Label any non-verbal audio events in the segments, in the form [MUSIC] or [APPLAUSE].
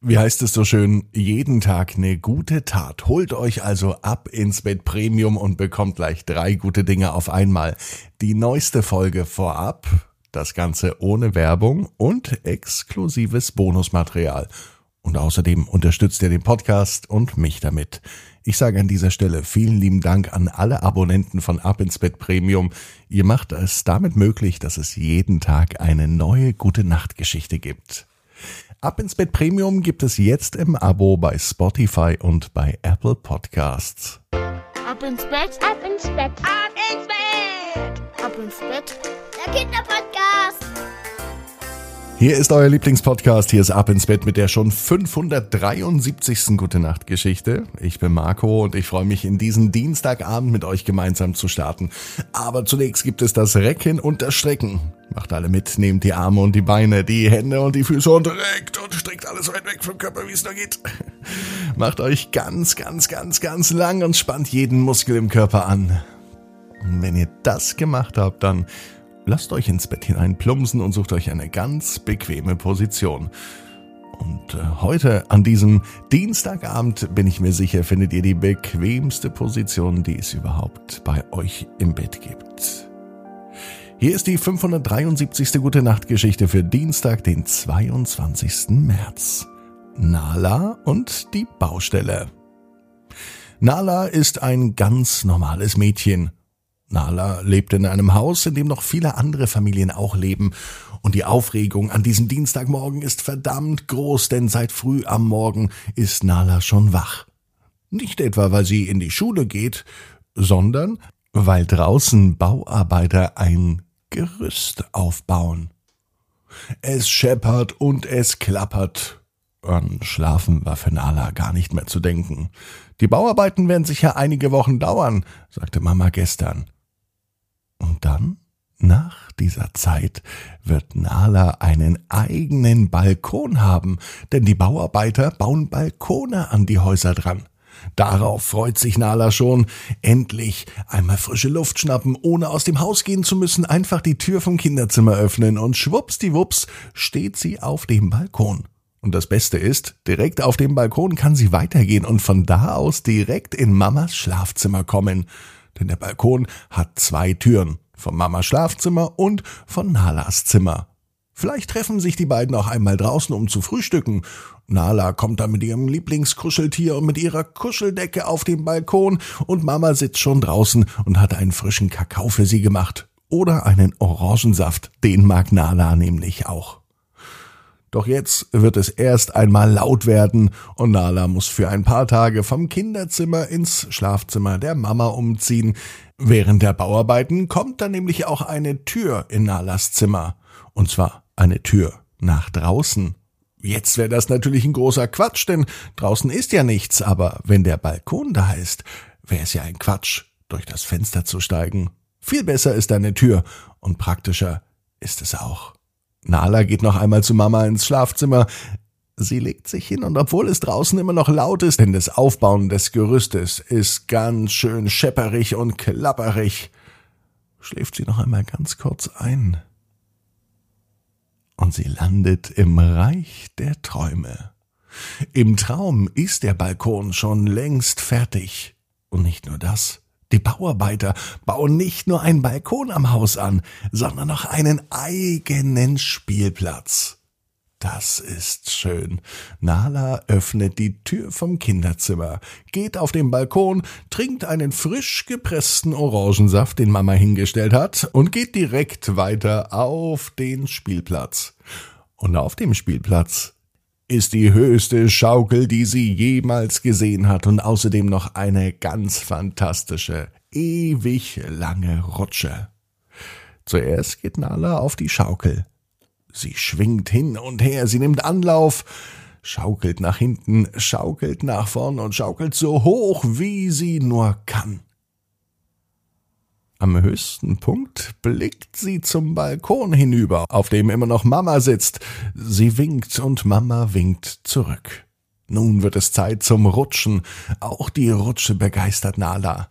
Wie heißt es so schön, jeden Tag eine gute Tat. Holt euch also ab ins Bett Premium und bekommt gleich drei gute Dinge auf einmal. Die neueste Folge vorab, das Ganze ohne Werbung und exklusives Bonusmaterial. Und außerdem unterstützt ihr den Podcast und mich damit. Ich sage an dieser Stelle vielen lieben Dank an alle Abonnenten von Ab ins Bett Premium. Ihr macht es damit möglich, dass es jeden Tag eine neue gute Nachtgeschichte gibt. Ab ins Bett Premium gibt es jetzt im Abo bei Spotify und bei Apple Podcasts. Ab ins Bett, ab ins Bett, ab ins Bett, ab ins Bett. Der Kinderpodcast. Hier ist euer Lieblingspodcast. Hier ist Ab ins Bett mit der schon 573. Gute Nacht Geschichte. Ich bin Marco und ich freue mich, in diesen Dienstagabend mit euch gemeinsam zu starten. Aber zunächst gibt es das Recken und das Strecken. Macht alle mit, nehmt die Arme und die Beine, die Hände und die Füße und reckt und streckt alles weit weg vom Körper, wie es nur geht. [LAUGHS] Macht euch ganz, ganz, ganz, ganz lang und spannt jeden Muskel im Körper an. Und wenn ihr das gemacht habt, dann lasst euch ins Bett hinein plumpsen und sucht euch eine ganz bequeme Position. Und äh, heute an diesem Dienstagabend bin ich mir sicher, findet ihr die bequemste Position, die es überhaupt bei euch im Bett gibt. Hier ist die 573. Gute Nacht Geschichte für Dienstag, den 22. März. Nala und die Baustelle. Nala ist ein ganz normales Mädchen. Nala lebt in einem Haus, in dem noch viele andere Familien auch leben. Und die Aufregung an diesem Dienstagmorgen ist verdammt groß, denn seit früh am Morgen ist Nala schon wach. Nicht etwa, weil sie in die Schule geht, sondern weil draußen Bauarbeiter ein Gerüst aufbauen. Es scheppert und es klappert. An Schlafen war für Nala gar nicht mehr zu denken. Die Bauarbeiten werden sicher einige Wochen dauern, sagte Mama gestern. Und dann, nach dieser Zeit, wird Nala einen eigenen Balkon haben, denn die Bauarbeiter bauen Balkone an die Häuser dran. Darauf freut sich Nala schon. Endlich einmal frische Luft schnappen, ohne aus dem Haus gehen zu müssen, einfach die Tür vom Kinderzimmer öffnen und schwuppsdiwupps steht sie auf dem Balkon. Und das Beste ist, direkt auf dem Balkon kann sie weitergehen und von da aus direkt in Mamas Schlafzimmer kommen denn der Balkon hat zwei Türen, von Mamas Schlafzimmer und von Nalas Zimmer. Vielleicht treffen sich die beiden auch einmal draußen, um zu frühstücken. Nala kommt dann mit ihrem Lieblingskuscheltier und mit ihrer Kuscheldecke auf den Balkon und Mama sitzt schon draußen und hat einen frischen Kakao für sie gemacht. Oder einen Orangensaft, den mag Nala nämlich auch. Doch jetzt wird es erst einmal laut werden und Nala muss für ein paar Tage vom Kinderzimmer ins Schlafzimmer der Mama umziehen. Während der Bauarbeiten kommt dann nämlich auch eine Tür in Nalas Zimmer. Und zwar eine Tür nach draußen. Jetzt wäre das natürlich ein großer Quatsch, denn draußen ist ja nichts, aber wenn der Balkon da ist, wäre es ja ein Quatsch, durch das Fenster zu steigen. Viel besser ist eine Tür und praktischer ist es auch. Nala geht noch einmal zu Mama ins Schlafzimmer. Sie legt sich hin und obwohl es draußen immer noch laut ist, denn das Aufbauen des Gerüstes ist ganz schön schepperig und klapperig, schläft sie noch einmal ganz kurz ein. Und sie landet im Reich der Träume. Im Traum ist der Balkon schon längst fertig. Und nicht nur das. Die Bauarbeiter bauen nicht nur einen Balkon am Haus an, sondern noch einen eigenen Spielplatz. Das ist schön. Nala öffnet die Tür vom Kinderzimmer, geht auf den Balkon, trinkt einen frisch gepressten Orangensaft, den Mama hingestellt hat, und geht direkt weiter auf den Spielplatz. Und auf dem Spielplatz ist die höchste Schaukel, die sie jemals gesehen hat und außerdem noch eine ganz fantastische, ewig lange Rutsche. Zuerst geht Nala auf die Schaukel. Sie schwingt hin und her, sie nimmt Anlauf, schaukelt nach hinten, schaukelt nach vorn und schaukelt so hoch, wie sie nur kann. Am höchsten Punkt blickt sie zum Balkon hinüber, auf dem immer noch Mama sitzt. Sie winkt und Mama winkt zurück. Nun wird es Zeit zum Rutschen. Auch die Rutsche begeistert Nala.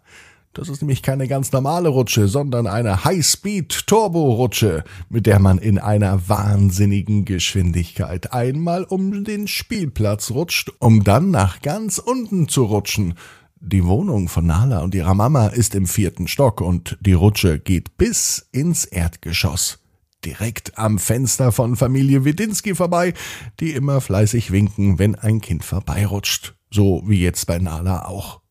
Das ist nämlich keine ganz normale Rutsche, sondern eine High-Speed-Turbo-Rutsche, mit der man in einer wahnsinnigen Geschwindigkeit einmal um den Spielplatz rutscht, um dann nach ganz unten zu rutschen. Die Wohnung von Nala und ihrer Mama ist im vierten Stock und die Rutsche geht bis ins Erdgeschoss. Direkt am Fenster von Familie Widinski vorbei, die immer fleißig winken, wenn ein Kind vorbeirutscht. So wie jetzt bei Nala auch.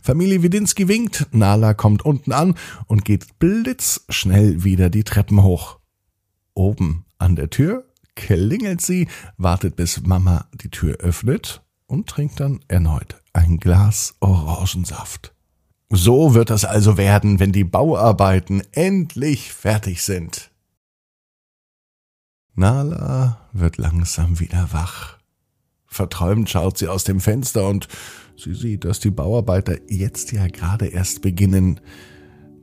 Familie Widinski winkt, Nala kommt unten an und geht blitzschnell wieder die Treppen hoch. Oben an der Tür klingelt sie, wartet bis Mama die Tür öffnet und trinkt dann erneut ein Glas Orangensaft. So wird es also werden, wenn die Bauarbeiten endlich fertig sind. Nala wird langsam wieder wach. Verträumt schaut sie aus dem Fenster und sie sieht, dass die Bauarbeiter jetzt ja gerade erst beginnen,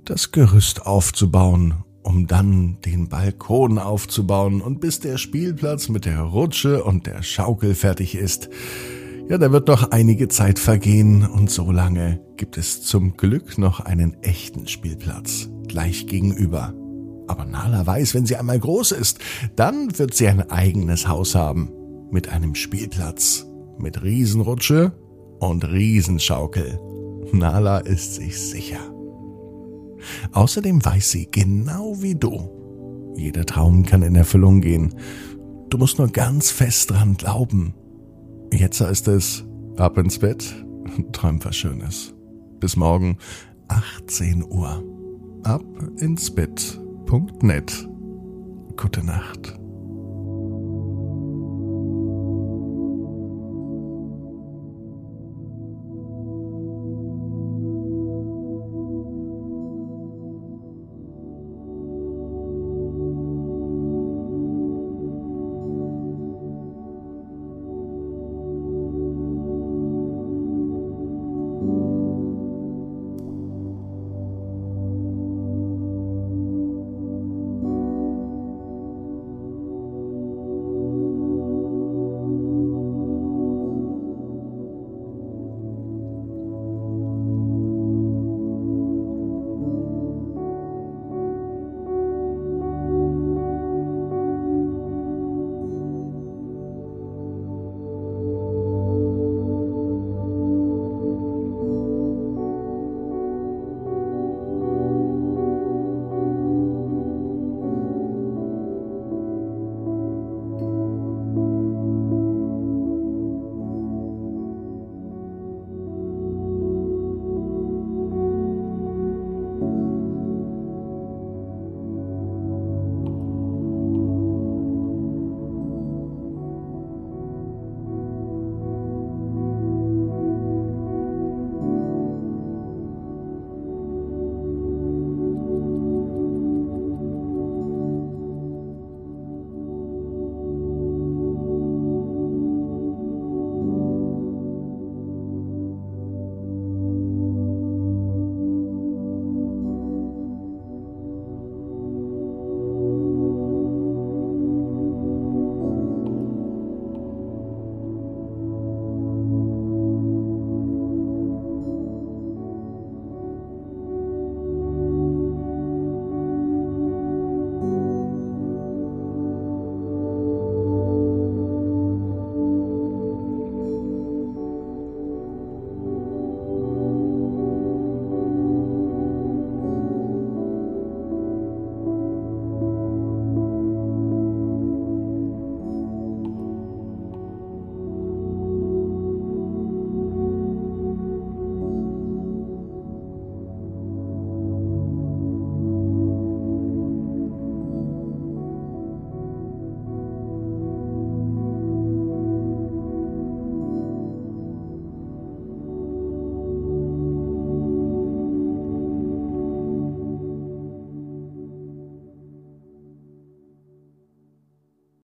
das Gerüst aufzubauen, um dann den Balkon aufzubauen und bis der Spielplatz mit der Rutsche und der Schaukel fertig ist. Ja, da wird noch einige Zeit vergehen und so lange gibt es zum Glück noch einen echten Spielplatz gleich gegenüber. Aber Nala weiß, wenn sie einmal groß ist, dann wird sie ein eigenes Haus haben mit einem Spielplatz, mit Riesenrutsche und Riesenschaukel. Nala ist sich sicher. Außerdem weiß sie, genau wie du, jeder Traum kann in Erfüllung gehen. Du musst nur ganz fest dran glauben. Jetzt heißt es, ab ins Bett, träum was Schönes. Bis morgen, 18 Uhr. Ab ins Bett.net. Gute Nacht.